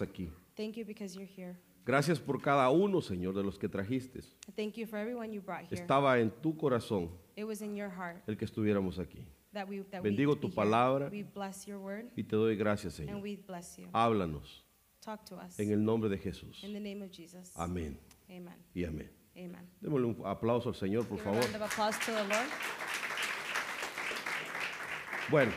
estás aquí. Thank you because you're here. Gracias por cada uno, Señor, de los que trajiste. Thank you for everyone you brought here. Estaba en tu corazón It was in your heart el que estuviéramos aquí. that we that Bendigo tu be here. palabra. We bless your word Y te doy gracias, and Señor. we bless you. Háblanos Talk to us en el nombre de Jesús. in the name of Jesus. Amén Amen. y amén. Amen. Démosle un aplauso al Señor, por Give a favor. round of applause to the Lord. Bueno,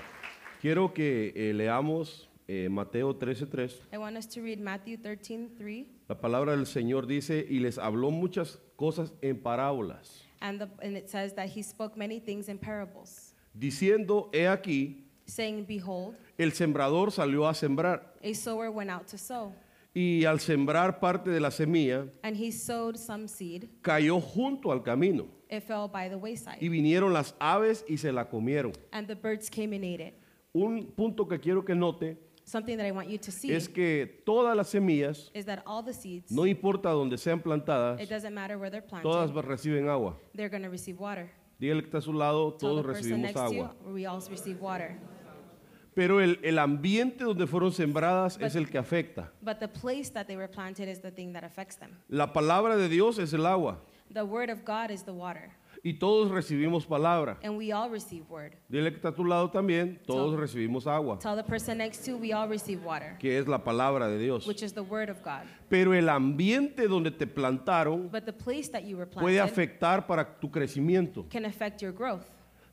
quiero que eh, leamos eh, Mateo 13:3. I want us to read Matthew 13:3, La palabra del Señor dice, y les habló muchas cosas en parábolas, and, the, and it says that he spoke many things in parables, diciendo, he aquí, saying, Behold, el sembrador salió a sembrar, a sower went out to sow, y al sembrar parte de la semilla, and he sowed some seed. cayó junto al camino, It fell by the wayside, y vinieron las aves y se la comieron. and the birds came and ate it. Un punto que quiero que note Something that I want you to see es que todas las semillas, is that all the seeds, no importa donde sean plantadas, it doesn't matter where they're todas planted, reciben agua. they're going to receive water. Dígale que está a su lado, Tell todos the person recibimos next to you, agua. we all receive water. Pero el, el ambiente donde fueron sembradas es el que afecta. But the place that they were planted is the thing that affects them. La palabra de Dios es el agua The word of God is the water, y todos recibimos palabra. and we all receive word. Dile que está a tu lado también, todos Tell- recibimos agua, Tell the person next to you, we all receive water, que es la palabra de Dios. which is the word of God. Pero el ambiente donde te plantaron But the place that you were puede planted afectar para tu crecimiento. can affect your growth.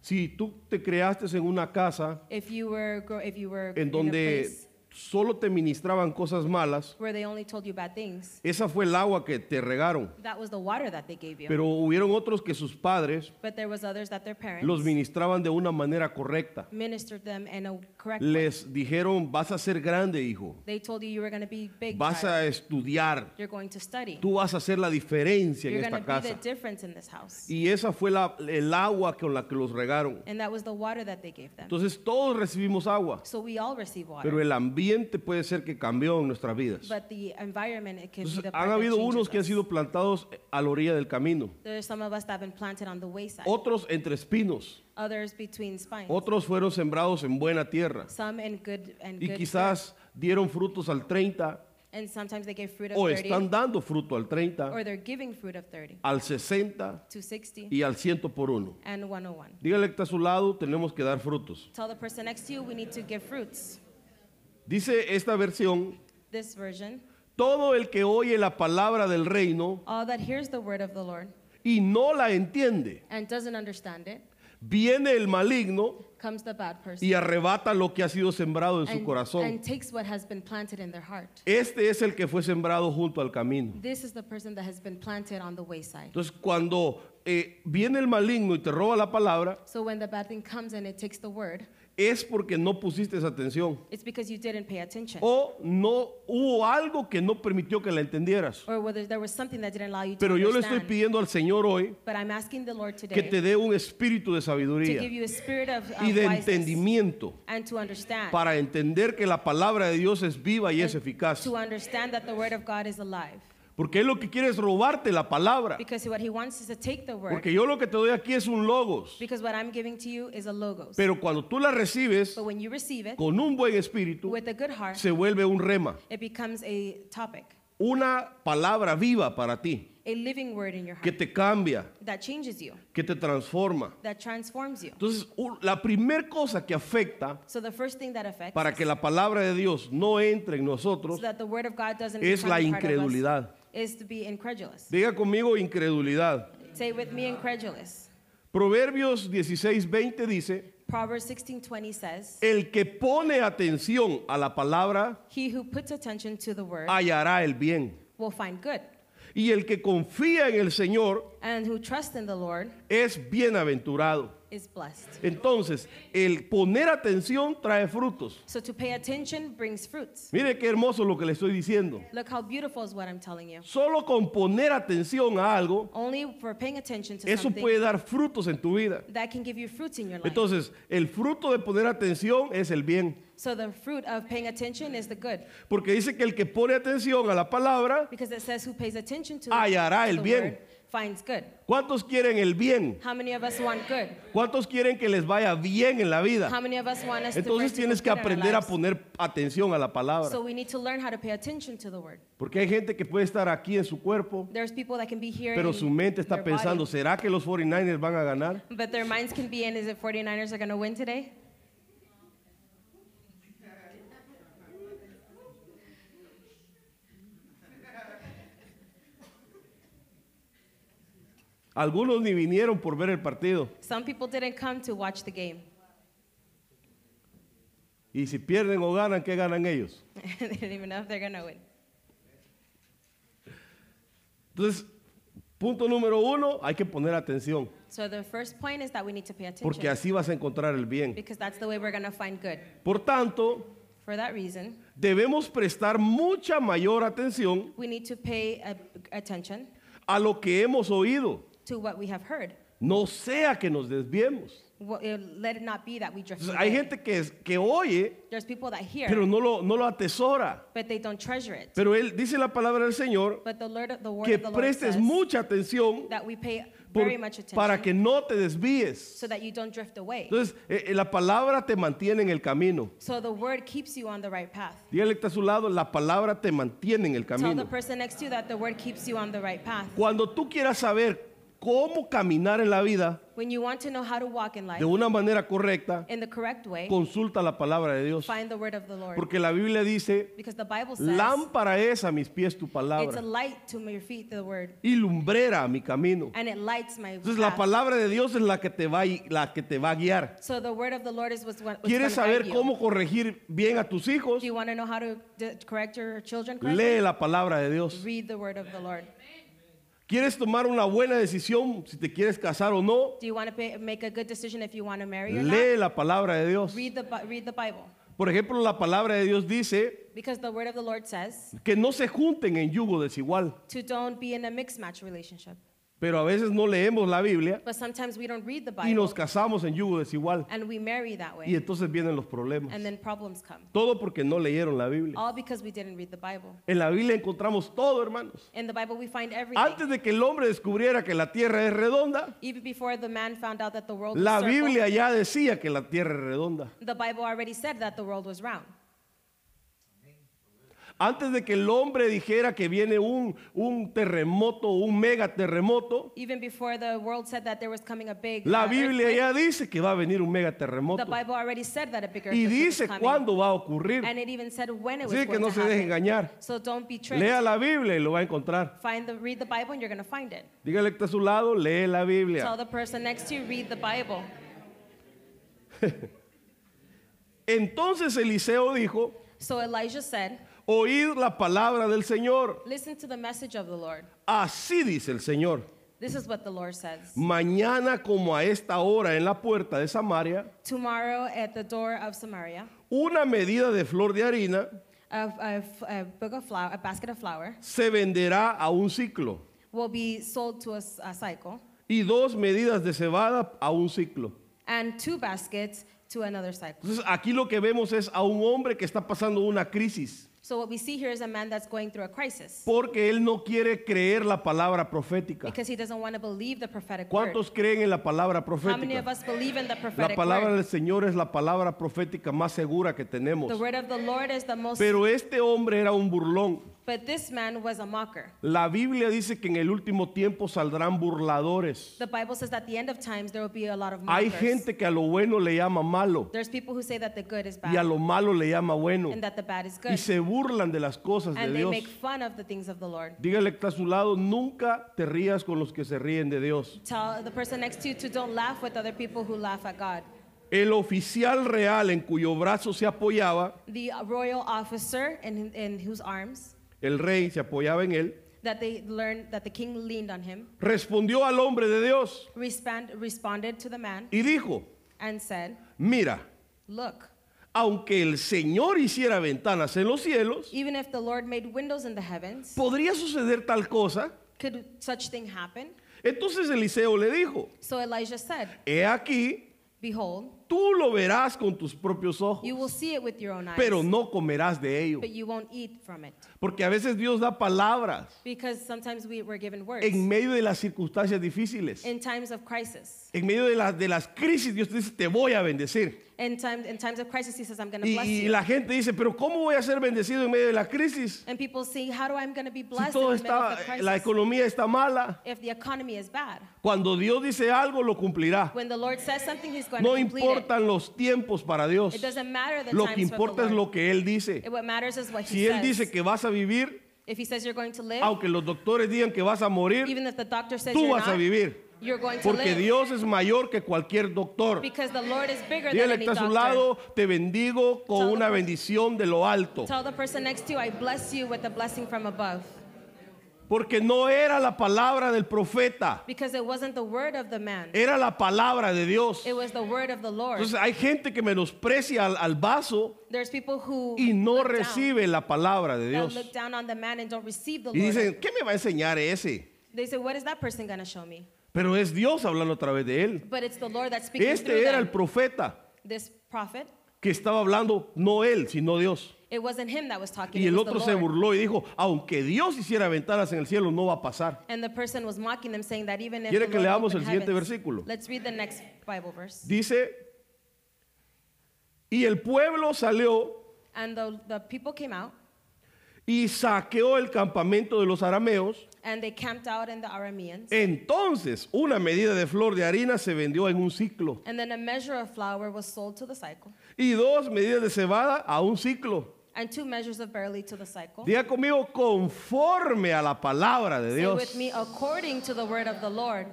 Si tú te creaste en una casa If you were, if you were en in a donde place solo te ministraban cosas malas, where they only told you bad things, esa fue el agua que te regaron. that was the water that they gave you. Pero hubieron otros que sus padres but there was others that their parents los ministraban de una manera correcta. ministered them in a correct way. Les dijeron, vas a ser grande, hijo. They told you you were going to be big. Vas child. a estudiar. You're going to study. Tú vas a hacer la diferencia en You're going esta to be the casa. difference in this house. Y esa fue la- el agua con la que los regaron. And that was the water that they gave them. Entonces todos recibimos agua, So we all receive water. pero el ambiente puede ser que cambió en nuestras vidas. but the environment, it can be the part han that habido changes unos que han us. sido plantados a la orilla del camino, There's some of us that have been planted on the wayside. otros entre espinos, Others between spines. otros fueron sembrados en buena tierra Some in good and y good quizás dieron frutos al 30 soil. And sometimes they give fruit of o 30. están dando fruto al 30, or they're giving fruit of 30 al 60 to 60 y al 100 por uno. and 101. Dígale que está a su lado, tenemos que dar frutos. Tell the person next to you we need to give fruits. Dice esta versión, This version, todo el que oye la palabra del reino all that hears the word of the Lord y no la entiende, and doesn't understand it, viene el maligno comes the bad person y arrebata lo que ha sido sembrado en su and, corazón. and takes what has been planted in their heart. Este es el que fue sembrado junto al camino. This is the person that has been planted on the wayside. Entonces, cuando eh, viene el maligno y te roba la palabra, So when the bad thing comes and it takes the word, es porque no pusiste esa atención it's because you didn't pay attention. o no hubo algo que no permitió que la entendieras. Or whether there was something that didn't allow you to Pero yo le estoy understand. pidiendo al Señor hoy But I'm asking the Lord que today te dé un espíritu de to sabiduría give you a spirit of, of y de entendimiento and to understand. para entender que la palabra de Dios es viva y es eficaz. To understand that the word of God is alive. Porque Él lo que quiere es robarte la palabra. Because what he wants is to take the word. Porque yo lo que te doy aquí es un logos. Because what I'm giving to you is a logos. Pero cuando tú la recibes but when you receive it con un buen espíritu, with a good heart, se vuelve un rema. it becomes a topic, Una palabra viva para ti, a living word in your que heart te cambia, that changes you, que te transforma. that transforms you. Entonces, la primera cosa que afecta So the first thing that affects para que la palabra de Dios no entre en so nosotros that the word of God doesn't es la incredulidad. Is to be incredulous. Diga conmigo incredulidad. Say with me incredulous. Proverbios 16:20 dice, Proverbs 16:20 says, el que pone atención a la palabra "He who puts attention to the word hallará el bien. will find good, Y el que confía en el Señor and who trusts in the Lord es bienaventurado. Is blessed." Entonces, el poner atención trae frutos. So to pay attention brings fruits. Mire qué hermoso lo que le estoy diciendo. Look how beautiful is what I'm telling you. Solo con poner atención a algo, Only for paying attention to eso something puede dar frutos en tu vida. that can give you fruits in your life. Entonces, el fruto de poner atención es el bien. so the fruit of paying attention is the good, Porque dice que el que pone atención a la palabra because it says who pays attention to, hallará to el the bien. Finds good? ¿Cuántos quieren el bien? How many of us want good? ¿Cuántos quieren que les vaya bien en la vida? How many of us want us Entonces to tienes que aprender a poner atención a la palabra. So we need to learn how to pay attention to the word. Porque hay gente que puede estar aquí en su cuerpo, There's people that can be here pero su mente está pensando, ¿será que los 49ers van a ganar? but their minds can be in, is it 49ers are going to win today? Algunos ni vinieron por ver el partido. Some people didn't come to watch the game. Y si pierden o ganan, ¿qué ganan ellos? they don't even know if they're to win. Entonces, punto número uno, hay que poner atención, So the first point is that we need to pay attention porque así vas a encontrar el bien. because that's the way we're to find good. Por tanto, For that reason, debemos prestar mucha mayor atención we need to pay attention a lo que hemos oído, to what we have heard. no sea que nos desviemos. Let it not be that we drift Entonces, hay away. gente que, es- que oye, There's people that hear, pero no lo, no lo atesora. but they don't treasure it. Pero él dice la palabra del Señor But the, Lord, the word que of the Lord prestes says mucha atención that we pay por- very much attention para que no te desvíes. so that you don't drift away. Entonces, eh, eh, la palabra te mantiene en el camino. So the word keeps you on the right path. Dígale que está a su lado, la palabra te mantiene en el Tell the camino. person next to you that the word keeps you on the right path. Cuando tú quieras saber cómo caminar en la vida When you want to know how to walk in life de una manera correcta, in the correct way, consulta la palabra de Dios. find the word of the Lord. Porque la Biblia dice, Because the Bible says lámpara es a mis pies tu it's a palabra light to my feet, the word, y lumbrera a mi camino. and it lights my Entonces la palabra de Dios es la que te va, a- la que te va a guiar. So the word of the Lord is what's, what's ¿Quieres saber you. cómo corregir bien a tus hijos? Do you want to know how to d- correct your children correctly? Lee la palabra de Dios. Read the word of the Lord. ¿Quieres tomar una buena decisión si te quieres casar o no? Do you want to make a good decision if you want to marry or Lee not? la palabra de Dios. Read the, Bi- read the Bible. Por ejemplo, la palabra de Dios dice Because the word of the Lord says que no se junten en yugo desigual. to don't be in a mixed match relationship. Pero a veces no leemos la Biblia But sometimes we don't read the y nos Bible casamos en yugo desigual. and we marry that Y way. entonces vienen los problemas. And then problems come. Todo porque no leyeron la Biblia. All because we didn't read the Bible. En la Biblia encontramos todo, hermanos. In the Bible, we find everything. Antes de que el hombre descubriera que la tierra es redonda, Even before the man found out that the world la was circle, Biblia ya decía que la tierra es redonda. the Bible already said that the world was round. Antes de que el hombre dijera que viene un, un terremoto, un mega terremoto, Even before the world said that there was coming a big la uh, Biblia earthquake, ya dice que va a venir un mega the terremoto. Bible already said that a big Y earthquake was dice coming. cuándo va a ocurrir. And it even said when it was Así que going no to se deje happen. engañar. So don't be tricked. Lea la Biblia y lo va a encontrar. Find the, read the Bible and you're going to find it. Dígale que está a su lado, lee la Tell Biblia. the person next to you, read the Bible. Entonces Eliseo dijo, So Elijah said, oíd la palabra del Señor. Listen to the message of the Lord. Así dice el Señor. This is what the Lord says. Mañana como a esta hora en la puerta de Samaria, Tomorrow at the door of Samaria, una medida de flor de harina a, a, a, book of flour, a basket of flour se venderá a un ciclo will be sold to a, a cycle, y dos medidas de cebada a un ciclo. and two baskets to another cycle. Entonces aquí lo que vemos es a un hombre que está pasando una crisis So what we see here is a man that's going through a crisis porque él no quiere creer la palabra profética. because he doesn't want to believe the prophetic word. ¿Cuántos creen en la palabra How many of profética? us believe in the La prophetic palabra word? del Señor es la palabra profética más segura que tenemos. The word of the Lord is the most, Pero este hombre era un burlón. But this man was a mocker. La Biblia dice que en el último tiempo saldrán burladores. The Bible says at the end of times there will be a lot of Hay mockers. gente que a lo bueno le llama malo There's people who say that the good is y a bad lo malo le llama bueno and that the bad is y good. se burlan de las cosas de And they Dios. make fun of the things of the Lord. Dígale que está a su lado, nunca te rías con los que se ríen de Dios. Tell the person next to you to don't laugh with other people who laugh at God. El oficial real en cuyo brazo se apoyaba, The royal officer in, in whose arms el rey se apoyaba en él, that they learned that the king leaned on him respondió al hombre de Dios respond, responded to the man y dijo, and said, mira, Look, aunque el Señor hiciera ventanas en los cielos, even if the Lord made windows in the heavens, ¿podría suceder tal cosa? could such thing happen? Entonces Eliseo le dijo, So Elijah said, he aquí Behold, Tú lo verás con tus propios ojos, you will see it with your own eyes, pero no comerás de ello. but you won't eat from it. Porque a veces Dios da palabras Because sometimes we were given words en medio de las circunstancias difíciles. in times of crisis. En medio de, las de las crisis, Dios te dice, te voy a bendecir. In, time, in times of crisis, He says, I'm going to bless y you. la gente dice, pero ¿cómo voy a ser bendecido en medio de la crisis? And people say, How do I am going to be Si blessed todo in the middle of está, the la economía está mala. If the economy is bad. Cuando Dios dice algo, lo cumplirá. When the Lord says something, He's going No to complete it. importan los tiempos para Dios. It doesn't matter the Lo que importa es the Lord. lo que Él dice. What matters is what Si He Él says. dice que vas a vivir, if He says you're going to live, aunque los doctores digan que vas a morir, even if the doctor says tú you're vas a not, vivir. You're going to Porque live. Dios es mayor que cualquier doctor. because the Lord is bigger Dígale than que any está a su lado, te bendigo con Tell una bendición de lo alto. Tell the person next to you, I bless you with a blessing from above. Porque no era la palabra del profeta, Because it wasn't the word of the man, era la palabra de Dios. it was the word of the Lord. Entonces hay gente que menosprecia al, al vaso There's people who y no down, recibe la palabra de Dios. look down on the man and don't receive the Y Lord. dicen, ¿qué me va a enseñar ese? They say, What is that person going to show me? Pero es Dios hablando a través de él. But it's the Lord that's speaking Este through era el profeta This prophet, que estaba hablando, no él, sino Dios. it wasn't him that was talking, Y it el was the otro se Lord. burló y dijo, aunque Dios hiciera ventanas en el cielo, no va a pasar. And the person was mocking them, saying that even if ¿Quiere the que Lord leamos opened el siguiente heavens- versículo? Let's read the next Bible verse. Dice, y el pueblo salió And the, the people came out, y saqueó el campamento de los arameos. And they camped out in the Arameans. Entonces, una medida de flor de harina se vendió en un ciclo And then a measure of flour was sold to the cycle, y dos medidas de cebada a un ciclo. and two measures of barley to the cycle. Diga conmigo, conforme a la palabra de Say Dios. with me, according to the word of the Lord.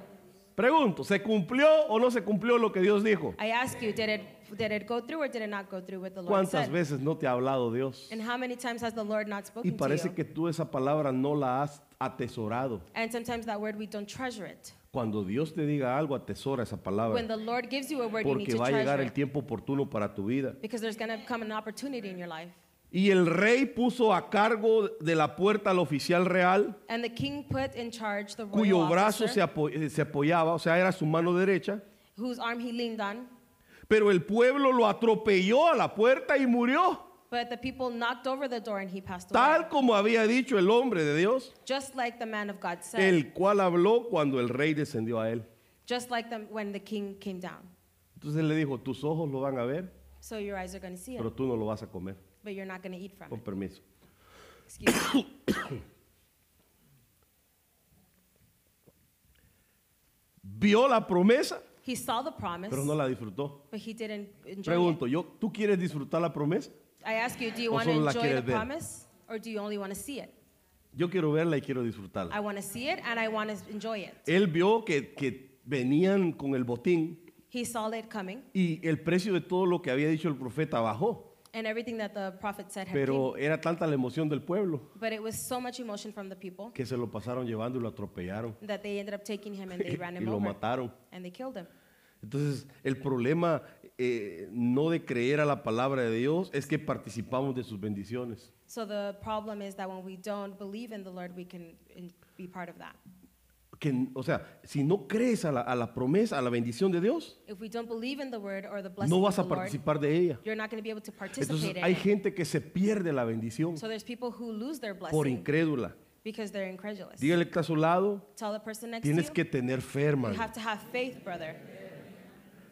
Pregunto, ¿se cumplió o no se cumplió lo que Dios dijo? I ask you, did it, did it go through or did it not go through what the Lord ¿Cuántas said? veces no te ha hablado Dios? And how many times has the Lord not Y spoken to parece you? que tú esa palabra no la has atesorado. And sometimes that word, we don't treasure it. Cuando Dios te diga algo, atesora esa When palabra. the Lord gives you a word, you need Porque to va a llegar treasure el it. tiempo oportuno para tu vida. Because there's going to come an opportunity in your life. Y el rey puso a cargo de la puerta al oficial real, And the king put in charge the royal cuyo brazo se, officer, apo- eh, se apoyaba, o sea, era su mano derecha. whose arm he leaned on. Pero el pueblo lo atropelló a la puerta y murió, But the people knocked over the door and he passed away. tal como había dicho el hombre de Dios, Just like the man of God said. el cual habló cuando el rey descendió a él. just like the, when the king came down. Entonces le dijo, tus ojos lo van a ver, So your eyes are going to see it, pero tú no lo vas a comer. but you're not going to eat from Con it. permiso. Excuse me. Vio la promesa, He saw the promise, pero no la disfrutó. but he didn't enjoy Pregunto, it. yo, ¿tú quieres disfrutar la promesa? I ask you, do you ¿O want to solo la enjoy the quieres ver? promise or do you only want to see it? Yo quiero verla y quiero disfrutarla. I want to see it and I want to enjoy it. Él vio que, que venían con el botín He saw it coming y el precio de todo lo que había dicho el profeta bajó, and everything that the prophet said had pero came. era tanta la emoción del pueblo But it was so much emotion from the people que se lo pasaron llevando y lo atropellaron that they ended up taking him and they ran y him lo over mataron. and they killed him. Entonces, el problema eh, no de creer a la palabra de Dios es que participamos de sus bendiciones. So the problem is that when we don't believe in the Lord, we can be part of that. Que, o sea, si no crees a la, a la promesa, a la bendición de Dios, If we don't believe in the word or the blessing no of vas the a Lord, participar de ella. you're not going to be able to Entonces, participate in hay it. gente que se pierde la bendición So there's people who lose their por incrédula. because they're incredulous. Dígale que está a su lado, Tell the person next tienes to you, que tener fe, you hermano. have to have faith, brother.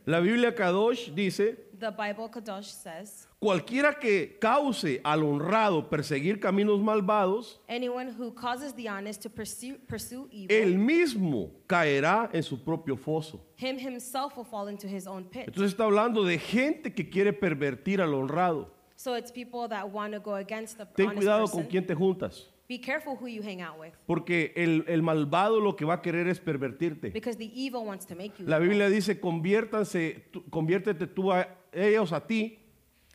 La Biblia Kadosh dice, The Bible Kadosh says, cualquiera que cause al honrado perseguir caminos malvados, anyone who causes the honest to pursue, pursue evil, él mismo caerá en su propio foso. him himself will fall into his own pit. Entonces está hablando de gente que quiere pervertir al honrado. So it's people that want to go against the Ten honest cuidado person. con quién te juntas, Be careful who you hang out with porque el, el malvado lo que va a querer es pervertirte. because the evil wants to make you La. Biblia dice, conviértanse, tú- conviértete tú a ellos a ti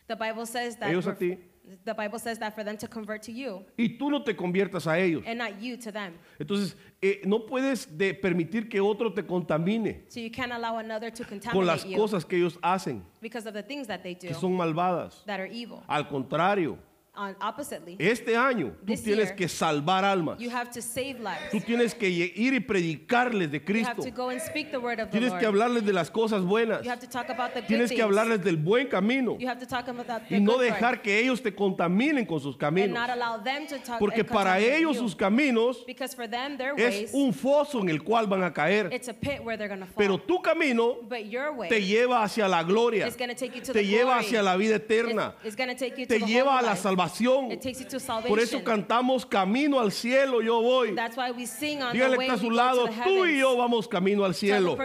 The Bible says that Ellos a for- ti. the Bible says that for them to convert to you y tú no te conviertas a ellos. and not you to them. Entonces, eh, no puedes de permitir que otro te contamine So you can't allow another to con contaminate las you cosas que ellos hacen, because of the things that they do que son malvadas. that are evil. Al contrario, On oppositely, Este año tú This tienes year, que salvar almas. you have to save lives. Tú tienes que ir y predicarles de You have Cristo. to go and speak the word of the Tienes que hablarles de las cosas buenas. You have to talk about the good Tienes que things. hablarles del buen camino. You have to talk about the Y no good dejar que ellos te contaminen con sus and caminos. not allow them to talk Porque and para ellos you. sus caminos Because for them, their es ways, un foso en el cual van a caer. it's a pit where they're going to fall. Pero tu camino but your way te lleva hacia la gloria. is going to take you to Te the lleva glory. hacia la vida eterna. It's, it's going to take you Te to the lleva a la life. Salvación. It takes you to salvation. Por eso cantamos camino al cielo, yo voy. That's why we sing on Dígale que está a su lado, tú y yo vamos camino al cielo.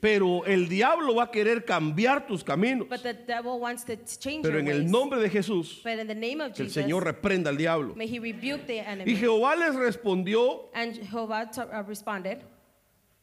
Pero el diablo va a querer cambiar tus caminos. But the devil wants to t- change Pero en el nombre de Jesús, que el Señor reprenda al diablo. may he rebuke the Y. Jehová les respondió, uh, responded,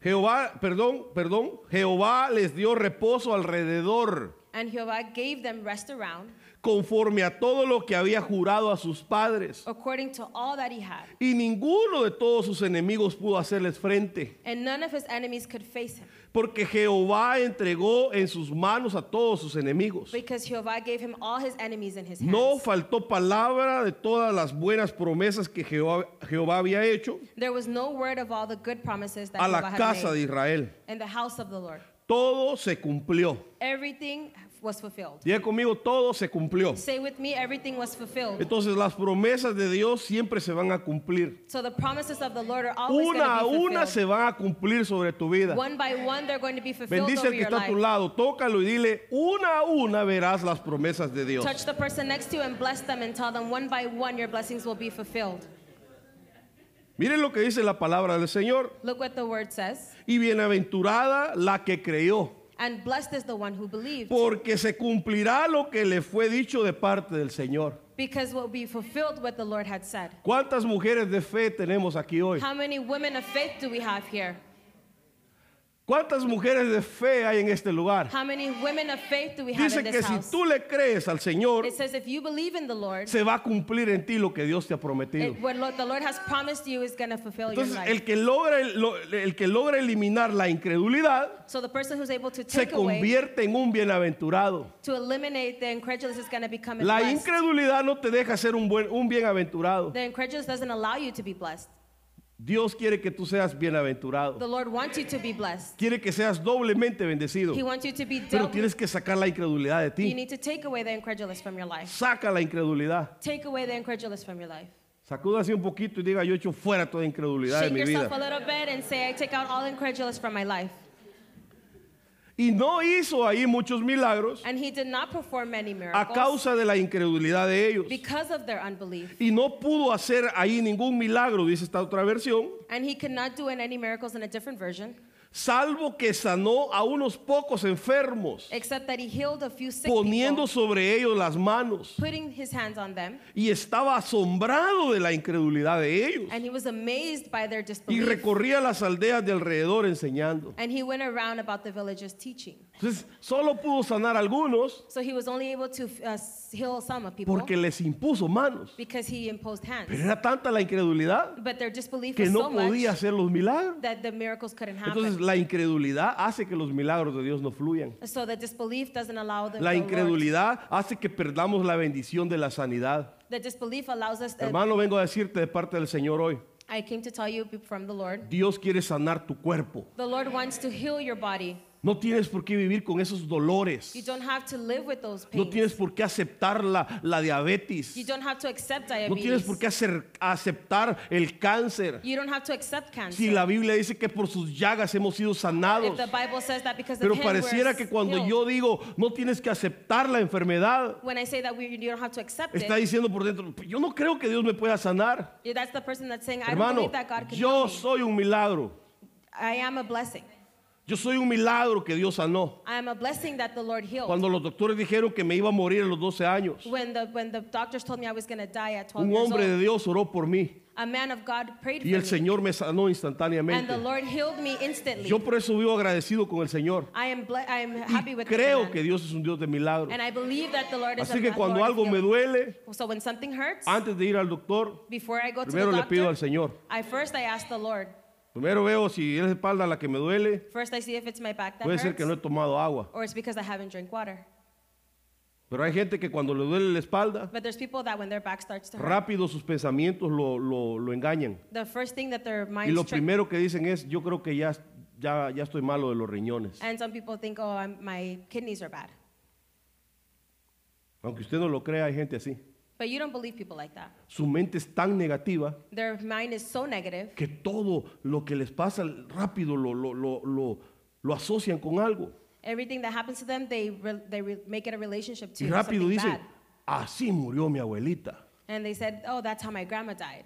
Jehová, perdón, perdón, Jehová les dio reposo alrededor, and Jehovah gave them rest around, conforme a todo lo que había jurado a sus padres. according to all that he had. Y ninguno de todos sus enemigos pudo hacerles frente, And none of his enemies could face him, porque Jehová entregó en sus manos a todos sus enemigos. because Jehovah gave him all his enemies in his hands. No faltó palabra de todas las buenas promesas que Jehová, Jehová había hecho There was no word of all the good promises that a Jehovah la had casa made de Israel. in the house of the Lord. Todo se cumplió. Everything was fulfilled. Diga conmigo, todo se cumplió. Say with me, everything was fulfilled. Entonces las promesas de Dios siempre se van a cumplir. So the promises of the Lord are always Una a una se van a cumplir sobre tu vida. One by one, they're going to be fulfilled Bendice al que está a tu lado, tócalo y dile, una a una verás las promesas de Dios. Touch the person next to you and bless them and tell them one by one your blessings will be fulfilled. Miren lo que dice la palabra del Señor. Look what the word says. Y bienaventurada la que creyó, And blessed is the one who believed, porque se cumplirá lo que le fue dicho de parte del Señor. because will be fulfilled what the Lord had said. ¿Cuántas mujeres de fe tenemos aquí hoy? How many women of faith do we have here? ¿Cuántas mujeres de fe hay en este lugar? How many women of faith do we have Dice in que this si tú le crees al Señor, It says if you believe in the Lord, se va a cumplir en ti lo que Dios te ha prometido. it, Entonces, el que logra lo- el que logra eliminar la incredulidad so the person who's able to se convierte en un bienaventurado. to eliminate the incredulous is going to become La blessed. incredulidad no te deja ser un buen un bienaventurado. Dios quiere que tú seas bienaventurado. The Lord wants you to be blessed. Quiere que seas doblemente bendecido. He wants you to be Pero tienes que sacar la incredulidad de You ti. need to take away the incredulous from your life. Saca la incredulidad. Take away the incredulous from your life. Sacuda así un poquito y diga, yo echo fuera toda incredulidad de Shake mi yourself vida. a little bit and say, I take out all incredulous from my life. Y no hizo ahí muchos milagros And he did not perform many a miracles causa de la incredulidad de ellos. because of their unbelief. Y no pudo hacer ahí ningún milagro, dice esta otra versión, And he could not do any miracles in a different version, salvo que sanó a unos pocos enfermos, except that he healed a few sick poniendo people, sobre ellos las manos. putting his hands on them. Y estaba asombrado de la incredulidad de ellos. And he was amazed by their Y disbelief. recorría las aldeas de alrededor enseñando. And he went around about the villages teaching. Entonces, solo pudo sanar a algunos So he was only able to uh, heal some of people porque les impuso manos. because he imposed Pero hands. era tanta la incredulidad But their disbelief que was no podía much hacer los milagros. that the miracles couldn't happen. Entonces, la incredulidad hace que los milagros de Dios no fluyan. so the disbelief doesn't allow the, La incredulidad hace que perdamos la bendición de la sanidad. The disbelief allows us. Hermano, vengo a decirte de parte del Señor hoy. I came to tell you from the Lord. Dios quiere sanar tu cuerpo. The Lord wants to heal your body. No tienes por qué vivir con esos dolores. You don't have to live with those No pains. tienes por qué aceptar la, la diabetes. You don't have to accept No diabetes. tienes por qué hacer- aceptar el cáncer. You don't have to accept cancer. Si la Biblia dice que por sus llagas hemos sido sanados. if the Bible says that because Pero pareciera que cuando healed. yo digo no tienes que aceptar la enfermedad, when I say that we, you don't have to accept está it, diciendo por dentro, yo no creo que Dios me pueda sanar. that's the person that's saying, I don't Hermano, believe that God can yo soy un milagro. I am a blessing. Yo soy un milagro que Dios sanó. I am a blessing that the Lord healed. Cuando los doctores dijeron que me iba a morir a los 12 años, when the when the doctors told me I was going to die at 12 un years hombre de old, Dios oró por mí a man of God prayed y for el me, Señor me sanó and instantáneamente. the Lord healed me instantly. Yo por eso vivo agradecido con el Señor. I am ble- I am happy with creo que Dios es un Dios de milagros. and I believe that the Lord is Así a que cuando Lord algo me duele, So when something hurts, antes de ir al doctor, before I go to primero the le pido al doctor, Señor. I first I ask the Lord. Primero veo si es la espalda la que me duele. First I see if it's my back that Puede ser que no he tomado agua. or it's because I haven't drank water. Pero hay gente que cuando le duele la espalda, But there's people that when their back starts to hurt, rápido sus pensamientos lo, lo- lo engañan. the first thing that their Y minds lo trick, primero que dicen es, yo creo que ya, ya, ya estoy malo de los riñones. and some people think, oh, I'm, my kidneys are bad. Aunque usted no lo crea, hay gente así. But you don't believe people like that. Su mente es tan negativa Their mind is so negative que todo lo que les pasa rápido lo, lo, lo, lo, lo asocian con algo. Everything that happens to them, they, re- they re- make it a relationship to Y rápido something dicen, bad. así murió mi abuelita. And they said, oh, that's how my grandma died.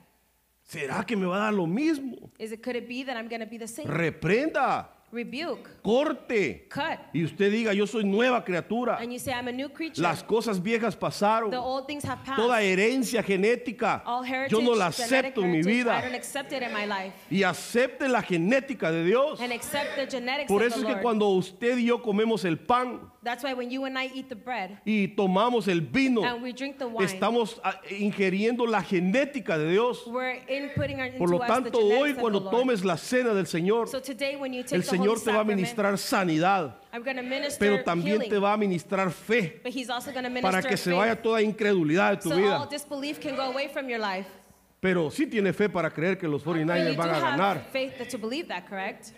¿Será que me va a dar lo mismo? Is it, could it be that I'm going to be the same? Reprenda, Rebuke, corte. cut. Y usted diga, yo soy nueva criatura. And you say, I'm a new creature. Las cosas viejas pasaron. the old things have passed. Toda herencia genética, All heritage, yo no la acepto en mi heritage, I vida. don't accept it in my life. Y acepte la genética de Dios. And accept the genetics Por of eso the es que cuando usted y yo comemos el pan That's why when you and I eat the bread y tomamos el vino, and we drink the wine, estamos ah, ingiriendo la genética de Dios. we're inputting our, into Por lo us tanto, the hoy cuando tomes la cena del Señor, So today when you take el the Señor te va a ministrar sanidad, I'm minister pero también healing, te va a ministrar fe but He's also going to para minister que se vaya toda incredulidad de tu so all vida. disbelief can go away from your life. Pero sí tiene fe para creer que los But 49ers you van a ganar. that to believe that, correct?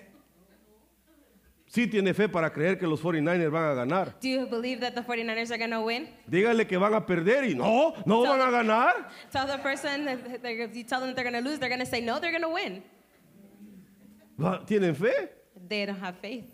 Sí tiene fe para creer que los 49ers van a ganar. Do you believe that the 49ers are going to win? Dígale que van a perder y no, no van a ganar. Tell the person, that if you tell them they're going to lose, they're going to say, no, they're going to win. ¿Tienen fe? They don't have faith.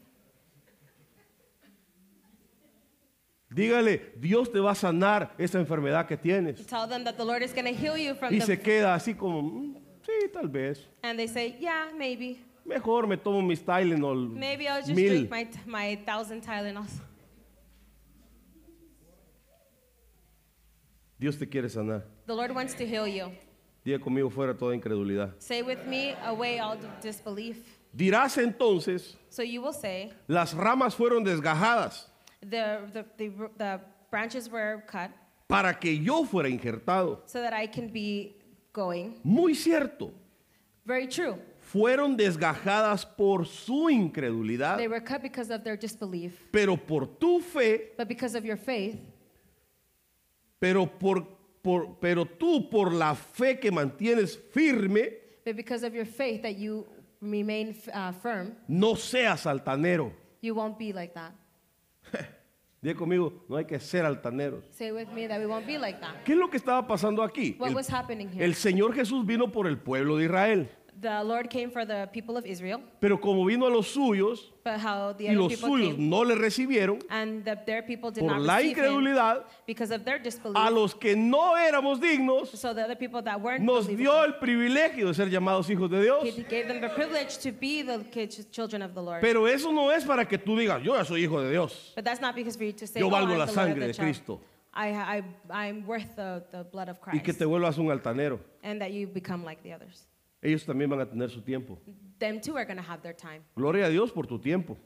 Dígale, Dios te va a sanar esa enfermedad que tienes. Tell them that the Lord is going to heal you from Y the... se queda así como, "Mm, sí, tal vez. And they say, yeah, maybe. Mejor me tomo mis Tylenol Maybe I'll just mil. drink my, my thousand Tylenols. Dios te quiere sanar. The Lord wants to heal you. Diga conmigo fuera toda incredulidad. Say with me, away all disbelief. Dirás entonces, So you will say, las ramas fueron desgajadas the, the, the, the branches were cut para que yo fuera injertado. so that I can be going. Muy cierto. Very true. Fueron desgajadas por su incredulidad, They were cut because of their disbelief. pero por tu fe, But because of your faith, pero por, por pero tú por la fe que mantienes firme, but because of your faith that you remain uh, firm, no seas altanero. you won't be like that. Diga conmigo, no hay que ser altaneros. Say with me that we won't be like that. ¿Qué es lo que estaba pasando aquí? What El, was happening here? el Señor Jesús vino por el pueblo de Israel, The Lord came for the people of Israel, pero como vino a los suyos but how the y other los people suyos came no le recibieron, and the, their people did por not la receive him incredulidad, because of their disbelief. a los que no éramos dignos, so the other people that weren't nos dio el privilegio de ser llamados hijos de Dios. He gave them the privilege to be the kids, children of the Lord. Pero eso no es para que tú digas, yo ya soy hijo de Dios. but that's not because for you to say, Yo oh, valgo I'm la the Lord of sangre the de child. Cristo. I, I, I'm worth the, the blood of Y que Christ. te vuelvas un altanero. and that you become like the others. Ellos también van a tener su tiempo. Them too are going to have their time. Gloria a Dios por tu tiempo.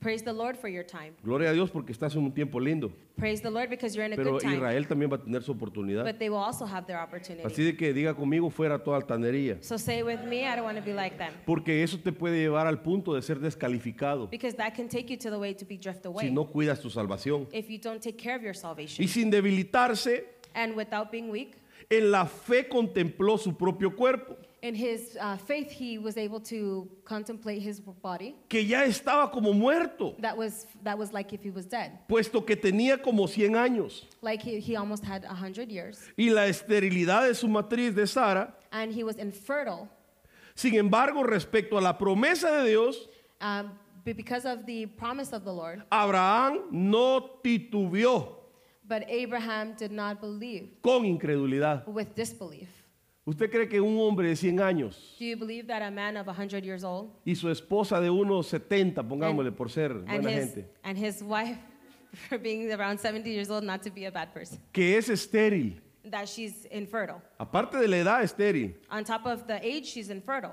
Praise the Lord for your time. Gloria a Dios porque estás en un tiempo lindo. Praise the Lord because you're in a Pero good time. Israel también va a tener su oportunidad. But they will also have their opportunity. Así de que diga conmigo fuera toda altanería. So say with me, I don't want to be like them. Porque eso te puede llevar al punto de ser descalificado Because that can take you to the way to be drift away si no cuidas tu salvación. if you don't take care of your salvation. Y sin debilitarse, And without being weak, en la fe contempló su propio cuerpo, in his uh, faith, he was able to contemplate his body que ya estaba como muerto, that was, that was like if he was dead. puesto que tenía como 100 años. Like he, he almost had 100 years. Y la esterilidad de su matriz de Sara, And he was infertile. sin embargo, respecto a la promesa de Dios, Um, but because of the promise of the Lord, Abraham no titubeó but Abraham did not believe con incredulidad. with disbelief. ¿Usted cree que un hombre de 100 años Do you believe that a man of 100 years old y su esposa de unos 70, pongámosle por ser and buena his, gente, and his wife, for being around 70 years old, not to be a bad person, que es estéril, that she's infertile? aparte de la edad estéril, On top of the age, she's infertile.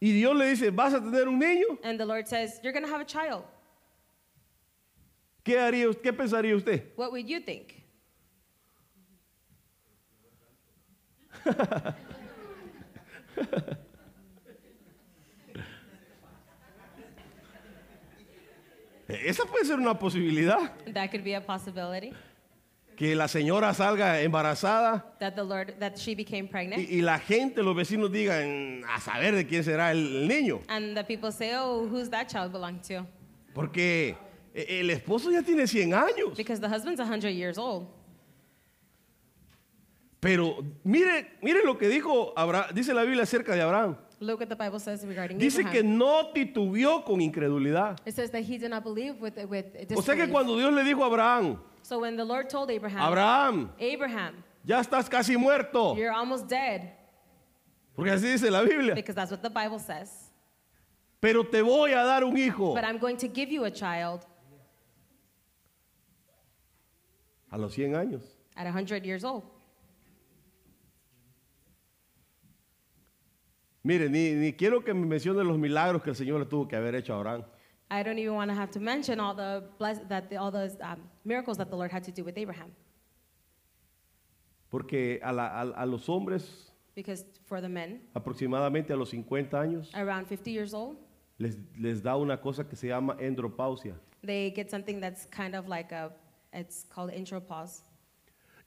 y Dios le dice, vas a tener un niño, And the Lord says, You're going to have a child. ¿qué, haría, qué pensaría usted? What would you think? Esa puede ser una posibilidad. That could be a possibility. que la señora salga embarazada that the Lord, that she became pregnant. y, y la gente, los vecinos digan a saber de quién será el, el niño. And the people say, oh, who's that child belong to? Porque e- el esposo ya tiene 100 años. Because the husband's 100 years old. Pero mire, mire lo que dijo dice la Biblia acerca de Abraham. Look what the Bible says regarding Dice que Abraham. no titubeó con incredulidad. It says that he did not believe with, with O sea que cuando Dios le dijo a Abraham, So when the Lord told Abraham, Abraham, Abraham, ya estás casi muerto. you're almost dead, Porque así dice la Biblia. because that's what the Bible says. Pero te voy a dar un hijo. But I'm going to give you a child A los 100 años. at 100 years old. Mire, ni, ni quiero que me mencione los milagros que el Señor le tuvo que haber hecho a Abraham. I don't even want to have to mention all the bless, that the, all those um, miracles that the Lord had to do with Abraham, Porque a, la- a- a los hombres, because for the men aproximadamente a los 50 años, around 50 years old, les, les da una cosa que se llama endropausia. they get something that's kind of like a, it's called intropause,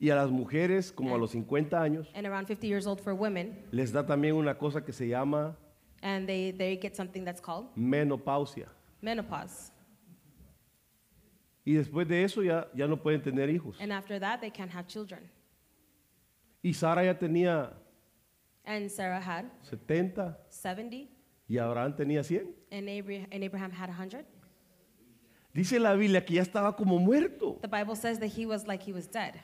Y a las mujeres, como a los 50 años, and around 50 years old for women, les da también una cosa que se llama and they they get something that's called menopausia. menopause, Y después de eso ya, ya no pueden tener hijos. and after that they can't have children. Y Sara ya tenía And Sarah had 70 70, y Abraham tenía 100. and Abraham, and Abraham had 100. Dice la Biblia que ya estaba como muerto. The Bible says that he was like he was dead.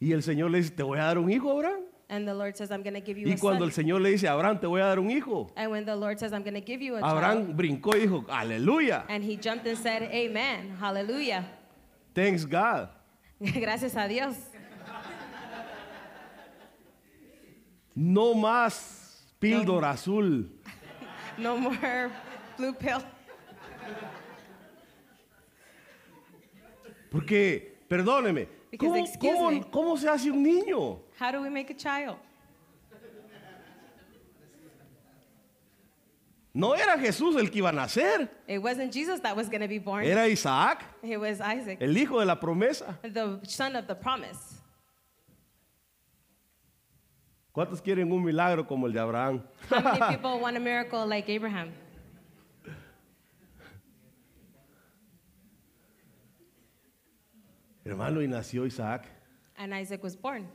Y el Señor le dice, te voy a dar un hijo, Abraham. And the Lord says, I'm going to give you Y a cuando son. el Señor le dice, Abraham, te voy a dar un hijo, And when the Lord says, I'm going to give you a Abraham child, brincó y dijo, aleluya, and he jumped and said, Amen, hallelujah. thanks God. Gracias a Dios. No más píldora azul. No more blue pill. Porque, perdóneme, Because, ¿cómo, excuse cómo- me. cómo se hace un niño? How do we make a child? No era Jesús el que iba a nacer, It wasn't Jesus that was going to be born. era Isaac, It was Isaac, el hijo de la promesa. the son of the promise. ¿Cuántos quieren un milagro como el de Abraham? How many people want a miracle like Abraham? Hermano, y nació Isaac. And Isaac was born.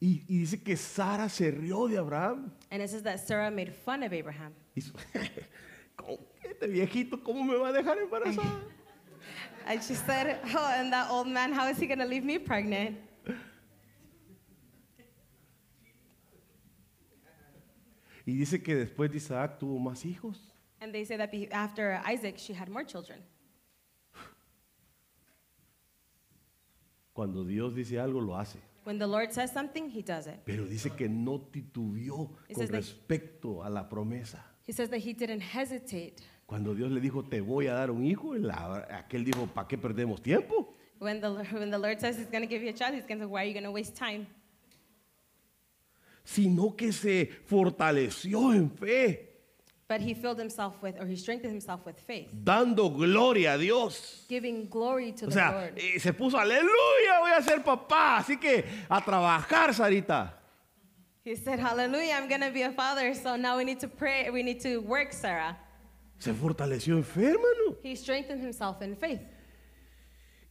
Y, y dice que Sara se rió de Abraham. And it says that Sarah made fun of Abraham. Y su- ¿Cómo que este viejito, ¿cómo me va a dejar embarazada? And she said, Oh, and that old man, how is he going to leave me pregnant? Y dice que después de Isaac tuvo más hijos. And they say that after Isaac, she had more children. Cuando Dios dice algo, lo hace. When the Lord says something, he does it. Pero dice que no titubeó It con says that- respecto a la promesa. He says that he didn't hesitate. Cuando Dios le dijo, te voy a dar un hijo, aquel dijo, ¿para qué perdemos tiempo? When the, when the Lord says he's going to give you a child, he's going to say, Why are you going to waste time? Sino que se fortaleció en fe, But he filled himself with, or he strengthened himself with faith, dando gloria a Dios. giving glory to O the sea, Lord. eh, se puso, aleluya, voy a ser papá. Así que a trabajar, Sarita. He said, Hallelujah, I'm going to be a father. So now we need to pray, we need to work, Sarah. Se fortaleció en fe, hermano. He strengthened himself in faith.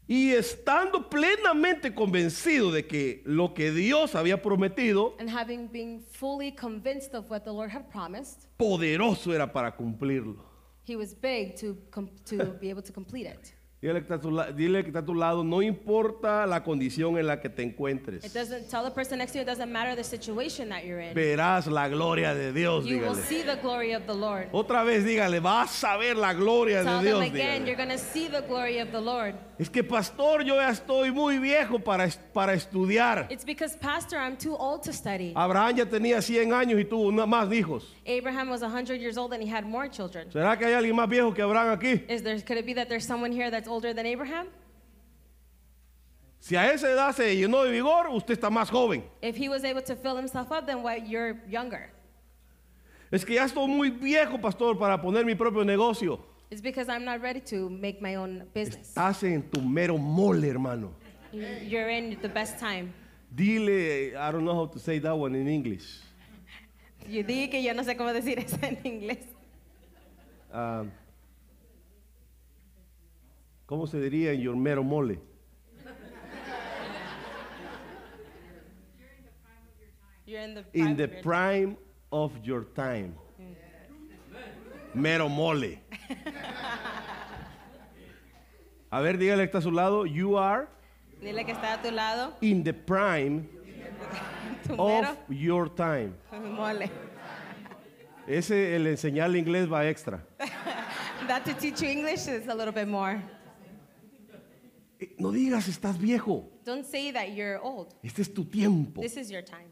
Y estando plenamente convencido de que lo que Dios había prometido, And having been fully convinced of what the Lord had promised, poderoso era para cumplirlo. he was big to, com- to be able to complete it. Dile que, está a tu la- dile que está a tu lado, no importa la condición en la que te encuentres, It doesn't tell the person next to you, it doesn't matter the situation that you're in. verás la gloria de Dios, You will dígale. see the glory of the Lord. Otra vez dígale, vas a ver la gloria Tell de them Dios. again, dígale. you're going to see the glory of the Lord. Es que pastor, yo ya estoy muy viejo para, es- para estudiar. It's because, Pastor, I'm too old to study. Abraham ya tenía 100 años y tuvo una- más hijos. Abraham was 100 years old and he had more children. ¿Será que hay alguien más viejo que Abraham aquí? Is there, could it be that there's someone here that's older than Abraham? Si a esa edad se llenó de vigor, usted está más joven. If he was able to fill himself up, then why you're younger. Es que ya estoy muy viejo, pastor, para poner mi propio negocio. It's because I'm not ready to make my own business. Estás en tu mero mole, hermano. You're in the best time. Dile, I don't know how to say that one in English. Yo dije que yo no sé cómo decir eso en inglés. Ah, ¿Cómo se diría en your mero mole? You're in the In prime the of your- prime of your time. Mero mole. A ver, dígale que está a su lado. You are Dile que está a tu lado. in the prime of your time. mole. Ese, el enseñarle inglés va extra. That to teach you English is a little bit more. No digas estás viejo. Don't say that you're old. Este es tu tiempo. This is your time.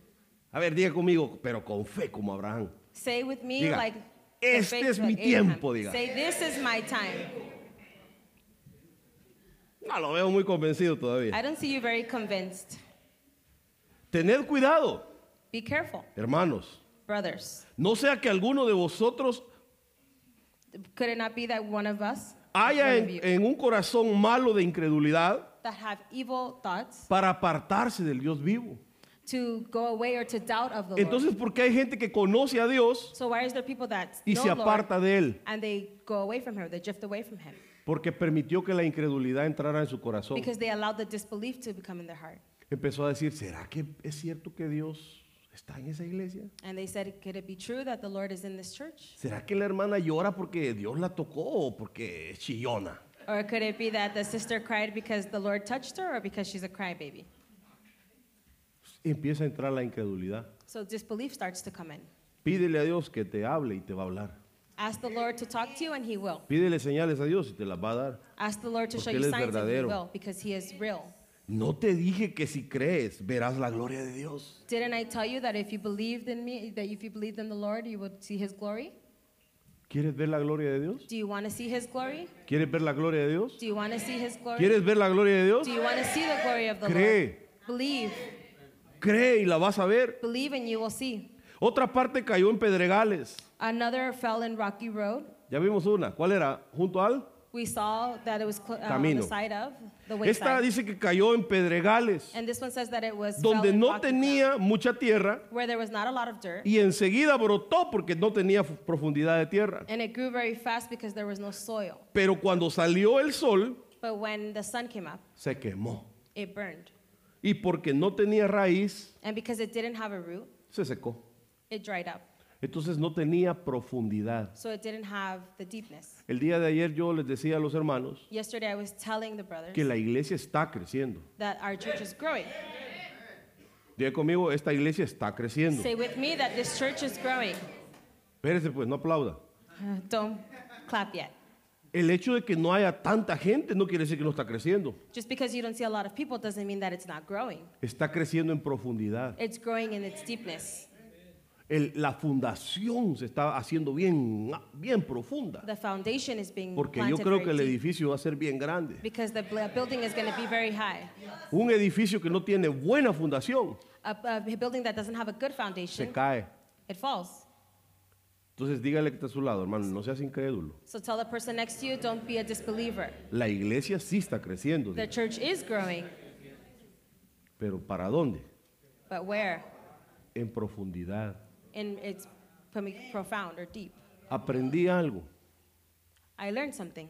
A ver, diga conmigo, pero con fe como Abraham. Say with me Diga, like "Este es mi like Abraham." tiempo, diga. Say this is my time. No lo veo muy convencido todavía. I don't see you very convinced. Tened cuidado, Be careful, hermanos. brothers. No sea que alguno de vosotros Could it not be that one of us, haya en, en un corazón malo de incredulidad that have evil thoughts para apartarse del Dios vivo. to go away or to doubt of the Lord? Entonces, ¿por qué hay gente que conoce a Dios So why is there people that y se Lord aparta de Él? and they go away from Him, they drift away from Him Porque permitió que la incredulidad entrara en su corazón. because they allowed the disbelief to become in their heart? Empezó a decir, ¿será que es cierto que Dios está en esa iglesia? And they said, could it be true that the Lord is in this church? ¿Será que la hermana llora porque Dios la tocó o porque es chillona? Or could it be that the sister cried because the Lord touched her or because she's a crybaby? Empieza a entrar la incredulidad. So disbelief starts to come in. Pídele a Dios que te hable y te va a hablar. Ask the Lord to talk to you and He will. Pídele señales a Dios y te las va a dar. Ask the Lord to show you signs and He will because He is real. No te dije que si crees verás la gloria de Dios. Didn't I tell you that if you believed in me, that if you believed in the Lord, you would see His glory? ¿Quieres ver la gloria de Dios? Do you want to see His glory? ¿Quieres ver la gloria de Dios? Do you want to see His glory? ¿Quieres ver la gloria de Dios? Do you want to see the glory of the Cree. Lord? Believe. Cree y la vas a ver. Believe and you will see. Otra parte cayó en pedregales. Another fell in rocky road. Ya vimos una. ¿Cuál era? Junto al. We saw that it was uh, on Camino. the side of the Esta wayside. dice que cayó en pedregales, And this one says that it was fell donde in no rocky tenía mucha tierra where there was not a lot of dirt. y enseguida brotó porque no tenía f- profundidad de tierra. And it grew very fast because there was no soil. Pero cuando salió el sol, But when the sun came up, se quemó. it burned. Y porque no tenía raíz, And because it didn't have a root, se secó. it dried up. Entonces no tenía profundidad. So it didn't have the deepness. El día de ayer yo les decía a los hermanos Yesterday I was telling the brothers que la iglesia está creciendo. that our church is growing. Diga conmigo, esta iglesia está creciendo. Say with me that this church is growing. Espérese pues, no aplauda. Uh, Don't clap yet. El hecho de que no haya tanta gente no quiere decir que no está creciendo. Just because you don't see a lot of people doesn't mean that it's not growing. Está creciendo en profundidad. It's growing in its deepness. El- la fundación se está haciendo bien, bien profunda. The foundation is being Porque yo creo que el edificio va a ser bien grande. because the building is going to be very high. Un edificio que no tiene buena fundación A, a building that doesn't have a good se foundation, cae. it falls. Entonces dígale que está a su lado, hermano, no seas incrédulo. So tell the person next to you, don't be a disbeliever. La iglesia sí está creciendo, The church is growing, pero ¿para dónde? but where? En profundidad. In it's profound or deep. Aprendí algo. I learned something.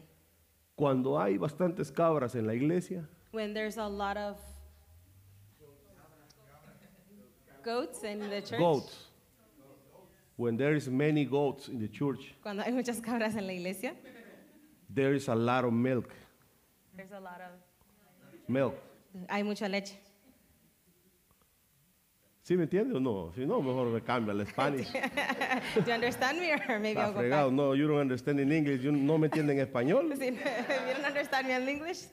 Cuando hay bastantes cabras en la iglesia, When there's a lot of goats in the church, goats. When there is many goats in the church, cuando hay muchas cabras en la iglesia, there is a lot of milk. there's a lot of Milk. hay mucha leche. ¿Sí me entiende o no? Si no, mejor me cambia al Spanish. Do you understand me, or maybe I'll go fregado. back? No, you don't understand in English. You no me entiende en español. Si you don't understand me in English,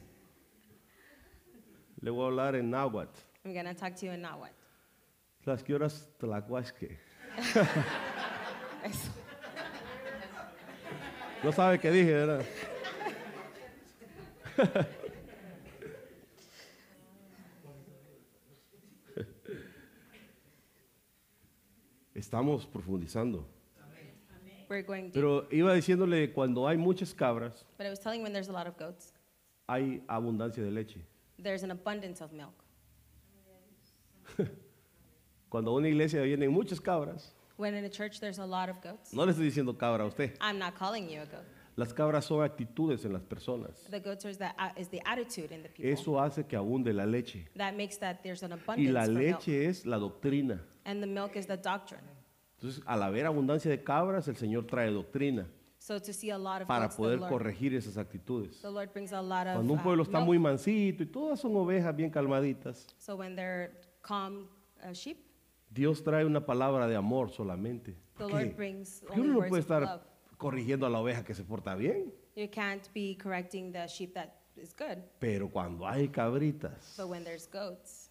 Le voy a hablar en náhuatl. I'm gonna talk to you in Nahuatl. Las que horas tlacuasque. Eso. No sabe qué dije, ¿verdad? Estamos profundizando. we're going deep. Pero iba diciéndole, cuando hay muchas cabras, but I was telling you when there's a lot of goats, hay abundancia de leche. there's an abundance of milk. Cuando a una iglesia vienen muchas cabras, When in a church there's a lot of goats, no le estoy diciendo cabra a usted. I'm not calling you a goat. Las cabras son actitudes en las personas. The goats is the, is the attitude in the people. Eso hace que abunde la leche. that makes that there's an Y abundance la for milk. leche es la doctrina. And the milk is the doctrine. Entonces, al haber abundancia de cabras, el Señor trae doctrina So to see a lot of para the poder Lord, corregir esas actitudes. the Lord brings a lot of Cuando un uh, pueblo está milk. muy mansito y todas son ovejas bien calmaditas, So when they're calm uh, sheep, Dios trae una palabra de amor solamente. the ¿Por Lord qué? brings Porque only uno no puede estar love. corrigiendo a la oveja que se porta bien, You can't be correcting the sheep that is good. pero cuando hay cabritas But when there's goats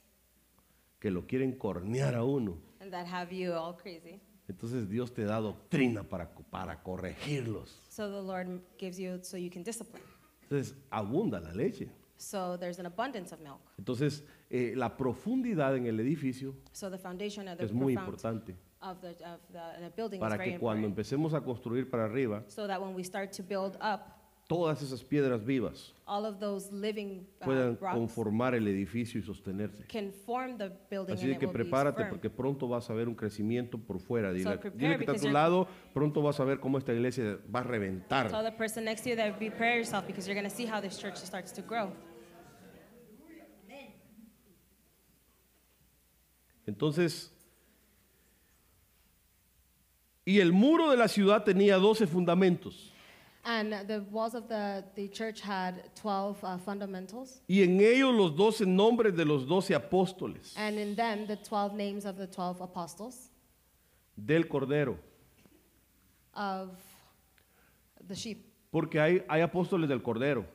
que lo quieren cornear a uno, and that have you all crazy, entonces Dios te da doctrina para, para corregirlos. so the Lord gives you so you can discipline. Entonces abunda la leche. So there's an abundance of milk. Entonces eh, la profundidad en el edificio So the foundation of the es muy importante of the of the, the building is para very que cuando important. empecemos a construir para arriba, So that when we start to build up, todas esas piedras vivas all of those living uh, puedan rocks conformar el edificio y sostenerse. can form the building Así and de it que will be prepárate firm. porque pronto vas a ver un crecimiento por fuera. Dile, prepare dile que está a tu lado, pronto vas a ver cómo esta iglesia va a reventar. Tell the person next to you that prepare yourself because you're going to see how this church starts to grow. Entonces, y el muro de la ciudad tenía 12 fundamentos. And the walls of the, the church had 12 uh, fundamentals, Y en ellos los 12 nombres de los 12 apóstoles and in them the 12 names of the 12 apostles del Cordero. of the sheep. Porque hay, hay apóstoles del Cordero.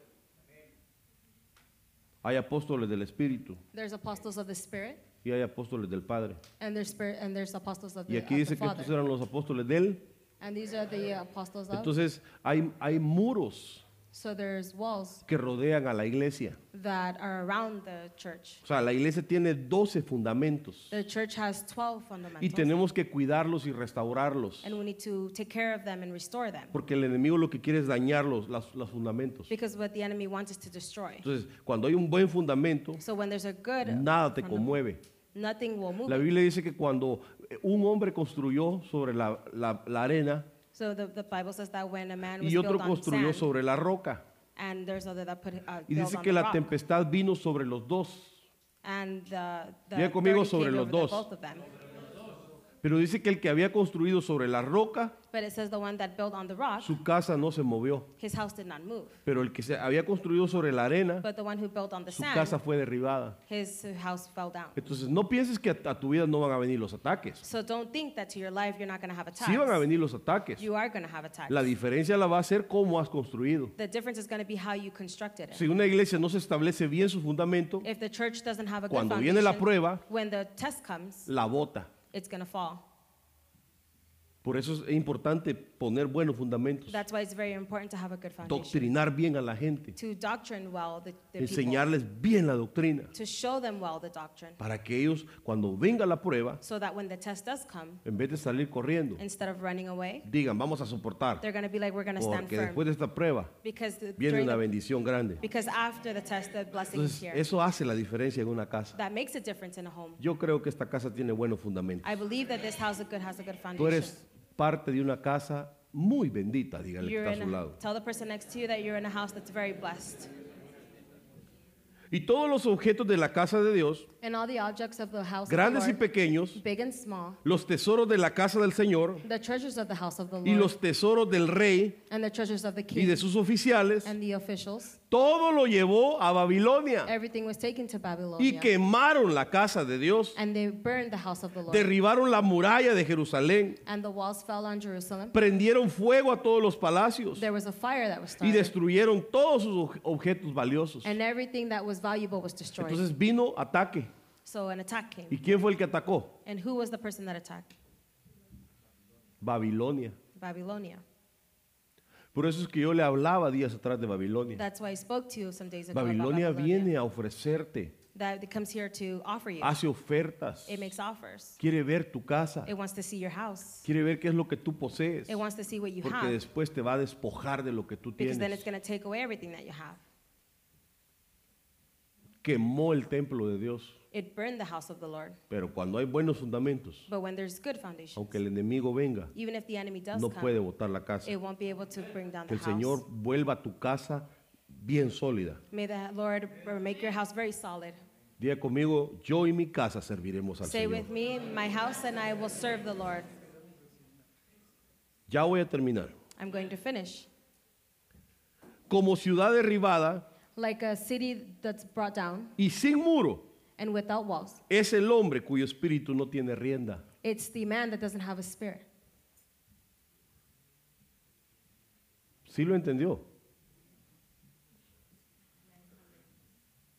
Hay apóstoles del Espíritu There's apostles of the Spirit, y hay apóstoles del Padre. and there's spirit, and there's apostles of Y the, aquí of dice que estos Father. eran los apóstoles del. And these are the apostles of. Entonces hay, hay muros So there's walls que rodean a la iglesia. that are around the church. O sea, la iglesia tiene 12 fundamentos The church has 12 y fundamentals, tenemos que cuidarlos y restaurarlos. and we need to take care of them and restore them. Porque el enemigo lo que quiere es dañarlos, los, los fundamentos. Because what the enemy wants is to destroy. Entonces, cuando hay un buen fundamento, So when there's a good, nada te fundament- conmueve. Nothing will move. La. Biblia dice que cuando un hombre construyó sobre la, la- la arena So the, the Bible says that when a man was y otro built on construyó sand, sobre la roca, and there's other that put uh, y built dice on que the la rock, tempestad vino sobre los dos, and the, the Diga conmigo sobre came los over the dos. both of them. pero dice que el que había construido sobre la roca, But it says the one that built on the rock, su casa no se movió, his house did not move. pero el que se había construido sobre la arena, But the one who built on the su sand, casa fue derribada. his house fell down. Entonces, no pienses que a, a tu vida no van a venir los ataques. So don't think that to your life you're not going to have attacks. Sí van a venir los ataques. You are going to have attacks. La diferencia la va a ser cómo has construido. the difference is going to be how you constructed it. Si una iglesia no se establece bien su fundamento, If the church doesn't have a good Cuando foundation, viene la prueba- when the test comes, la bota. it's going to fall. Por eso es importante poner buenos fundamentos, That's why it's very important to have a good foundation. doctrinar bien a la gente, To doctrine well the, the people. enseñarles bien la doctrina, To show them well the doctrine. para que ellos cuando venga la prueba, So that when the test does come, en vez de salir corriendo, instead of running away, digan, vamos a soportar, they're going to be like, we're going to stand porque firm. después de esta prueba Because, the, viene una the, bendición grande. because after the test, the blessing is here. eso hace la diferencia en una casa. That makes a difference in a home. Yo creo que esta casa tiene buenos fundamentos. I believe that this house good, has a good Tú foundation. eres parte de una casa muy bendita, dígale que está a su lado. tell the person next to you that you're in a house that's very blessed. Y todos los objetos de la casa de Dios, And all the objects of the house grandes of y Lord, pequeños, big and small, los tesoros de la casa del Señor the treasures of the house of the y Lord, los tesoros del rey and the treasures of the y king, de sus oficiales, and the officials, todo lo llevó a Babilonia everything was taken to y Babylonia. quemaron la casa de Dios, And they burned the house of the Lord. derribaron la muralla de Jerusalén, And the walls fell on Jerusalem. prendieron fuego a todos los palacios There was a fire that was y started. destruyeron todos sus ob- objetos valiosos. And everything that was valuable was destroyed. Entonces vino ataque. So an attack came. ¿Y quién fue el que atacó? And who was the person that attacked? Babilonia. Babylonia. Por eso es que yo le hablaba días atrás de Babilonia. That's why I spoke to you some days ago about Babilonia Babylonia. viene a ofrecerte that it comes here to offer you. hace ofertas, It makes offers. quiere ver tu casa, It wants to see your house. quiere ver qué es lo que tú posees, It wants to see what you porque have después te va a despojar de lo que tú because then it's tienes. going to take away everything that you have. Quemó el templo de Dios, It burned the house of the Lord. pero cuando hay buenos fundamentos, But when there's good foundations, aunque el enemigo venga, even if the enemy does no come, puede botar la casa. it won't be able to bring down Que the el Señor house. vuelva a tu casa bien sólida. May the Lord make your house very solid. Diga conmigo, yo y mi casa serviremos al Say Señor. with me, my house and I will serve the Lord. Ya voy a terminar. I'm going to finish. Como ciudad derribada Like a city that's brought down y sin muro, and without walls, es el hombre cuyo espíritu no tiene rienda. it's the man that doesn't have a spirit. ¿Sí lo entendió?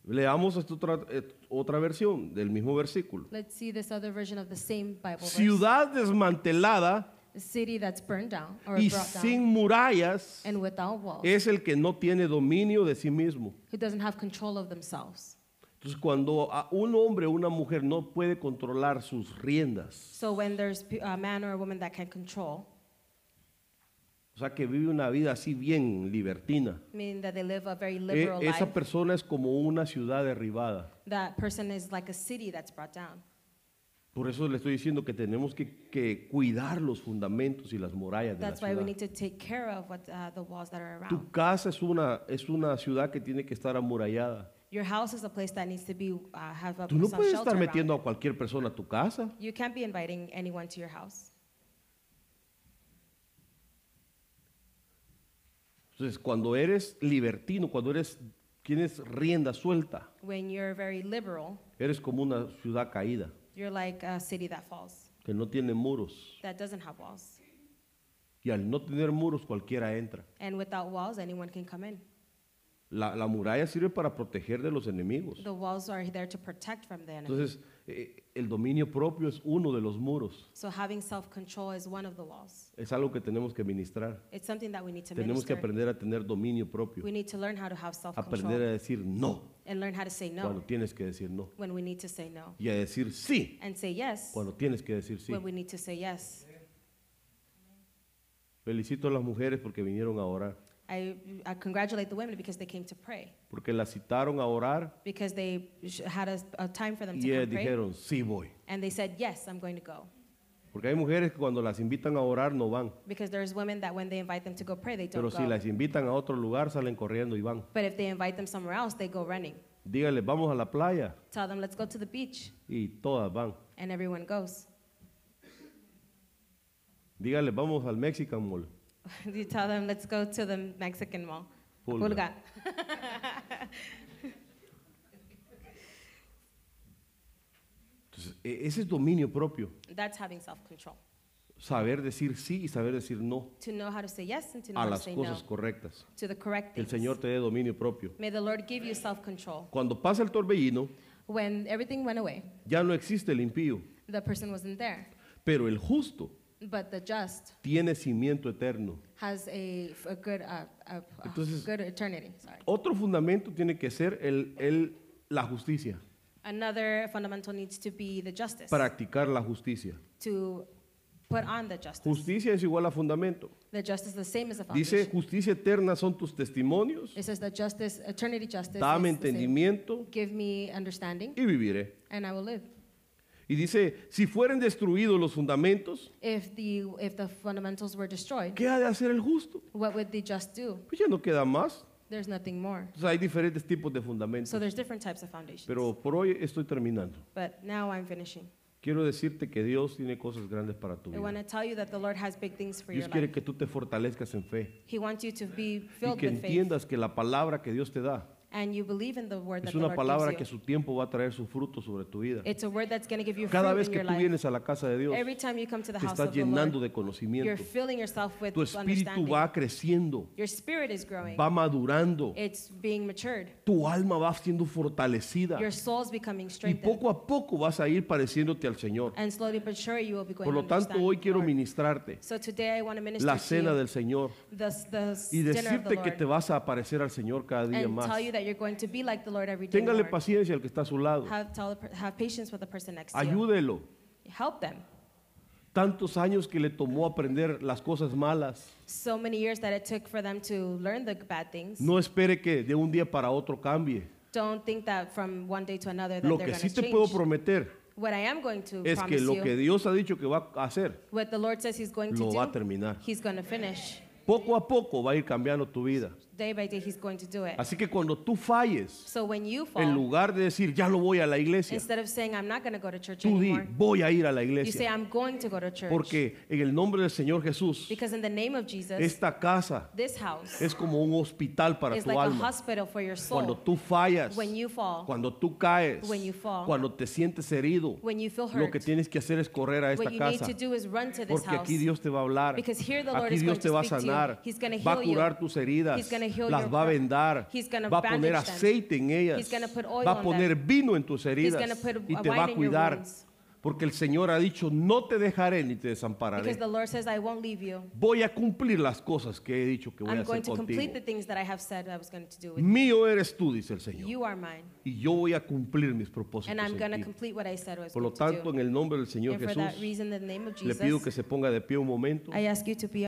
Leamos esta otra, eh, otra versión del mismo versículo. Let's see this other version of the same Bible verse. Ciudad desmantelada A city that's burned down or y brought sin down murallas and without walls, es el que no tiene dominio de sí mismo. who doesn't have control of themselves. Entonces, cuando un hombre o una mujer no puede controlar sus riendas, So when there's a man or a woman that can control, o sea, que vive una vida así bien libertina, meaning that they live a very e- esa life, persona es como una ciudad derribada. that person is like a city that's brought down. Por eso le estoy diciendo que tenemos que, que cuidar los fundamentos y las murallas de la That's why we ciudad. need to take care of what uh, the walls that are around. Tu casa es una, es una ciudad que tiene que estar amurallada. Your house is a place that needs to be uh, have a Tú no some puedes shelter estar around metiendo it. a cualquier persona a tu casa. You can't be inviting anyone to your house. Entonces, cuando eres libertino, cuando eres tienes rienda suelta, When you're very liberal, eres como una ciudad caída you're like a city that falls, que no tiene muros. that doesn't have walls. Y al no tener muros, cualquiera entra. And without walls, anyone can come in. La, la muralla sirve para proteger de los enemigos. The walls are there to protect from the enemy. Entonces, eh, el dominio propio es uno de los muros. So having self-control is one of the walls. Es algo que tenemos que ministrar. It's something that we need to Tenemos que aprender a tener dominio propio. We need to learn how to have Aprender self-control a decir no and learn how to say cuando no tienes que decir no. when we need to say no Y a decir sí and say yes cuando tienes que decir sí. when we need to say yes. Felicito a las mujeres porque vinieron a orar. I, I congratulate the women because they came to pray, Porque las citaron a orar because they had a, a time for them y to ellas come pray, dijeron, sí voy. and they said, yes, I'm going to go. Porque hay mujeres que cuando las invitan a orar no van. Because there's women that when they invite them to go pray, they don't Pero si go. las invitan a otro lugar salen corriendo y van. But if they invite them somewhere else, they go running. Dígale, vamos a la playa. Tell them, let's go to the beach, Y todas van. and everyone goes. Dígale, vamos al Mexican Mall. you tell them, let's go to the Mexican mall. Pulga. Pulga. Entonces, e- ese es dominio propio. That's having self-control. Saber decir sí y saber decir no To know how to say yes and to know a how to las say no cosas correctas. to the correct el things. Señor te dé dominio propio. May the Lord give you self-control. Cuando pasa el torbellino, When everything went away, ya no existe el impío, the person wasn't there. pero el justo But the just tiene cimiento eterno. has a, a good, uh, a, a Entonces- good eternity. Sorry. Otro fundamento tiene que ser el, el- la justicia, Another fundamental needs to be the justice. practicar la justicia. to put on the justice. Justicia es igual a fundamento. The justice is the same as the Dice, justicia eterna son tus testimonios, It says that justice, eternity justice, dame the entendimiento give me understanding, y viviré. and I will live. Y dice, si fueren destruidos los fundamentos, If the if the fundamentals were destroyed, ¿qué ha de hacer el justo? what would the just do? Pues ya no queda más. There's nothing more. Entonces hay diferentes tipos de fundamentos. So there's different types of foundations. Pero por hoy estoy terminando. but now I'm finishing. Quiero decirte que Dios tiene cosas grandes para tu I want vida. to tell you that the Lord has big things for Dios your quiere life. que tú te fortalezcas en fe He wants you to be y filled que with faith, entiendas que la palabra que Dios te da and you believe in the word that es the una Lord palabra gives que you. su tiempo va a traer su fruto sobre tu vida. It's a word that's going to give you Cada fruit vez in que your tú life. vienes a la casa de Dios, Every time you come to the te house estás of the Lord, llenando de you're conocimiento. filling yourself with Tu espíritu understanding. va creciendo, Your spirit is growing. va madurando, It's being matured. tu alma va siendo fortalecida Your soul's becoming y strengthened. poco a poco vas a ir pareciéndote al Señor. And slowly but surely you will be going Por lo to tanto, understand hoy the quiero Lord. ministrarte So today I want to minister la to cena you del Señor the, the y dinner of the decirte que Lord te vas a aparecer al Señor cada día and más. tell you that you're going to be like the Lord every day. Téngale Lord. paciencia al que está a su lado. Have, tell have patience with the person next to you. Ayúdelo. Help them. Tantos años que le tomó aprender las cosas malas. So many years that it took for them to learn the bad things. No espere que de un día para otro cambie. Don't think that from one day to another that Lo they're que going sí to te puedo change. prometer What I am going to es que promise lo you, que Dios ha dicho que va a hacer, what the Lord says He's going to lo va a do, terminar. He's going to finish. Poco a poco va a ir cambiando tu vida. Day by day, He's going to do it. Así que cuando tú falles, So when you en fall, lugar de decir, ya lo voy a la iglesia, instead of saying, I'm not going to go to church tú di, anymore, voy a ir a la you say, iglesia. I'm going to go to church. Porque en el nombre del Señor Jesús, Because in the name of Jesus, esta casa this house es como un hospital para is tu like a alma. hospital for your Cuando soul. tú fallas, When you fall, cuando tú caes, When you fall. cuando te sientes herido, when you feel lo que tienes que hacer es correr a esta what you need casa. to do is run to this Porque house. aquí Dios te va a hablar. Because here the Lord Aquí is Dios going te to va a speak to you. sanar. He's gonna Va a heal you. curar tus heridas. He's gonna heal Las your va a vendar. He's gonna Va a poner bandage them. aceite en ellas. He's gonna put oil Va a on poner them. vino en tus heridas. gonna put Y te wine va a your cuidar. wounds. Porque el Señor ha dicho, no te dejaré ni te desampararé. The Lord says, I won't leave you. Voy a cumplir las cosas que he dicho que voy a I'm hacer going to complete the contigo. things that I have said I was going to do with you. Mío eres tú, dice el Señor. You are mine. Y yo voy a cumplir mis propósitos And I'm en going to ti. complete what I said I was Por lo going to tanto, do. en el nombre del Señor And for Jesús, reason, in the name of le pido Jesus, que se ponga de pie un momento. I ask you to be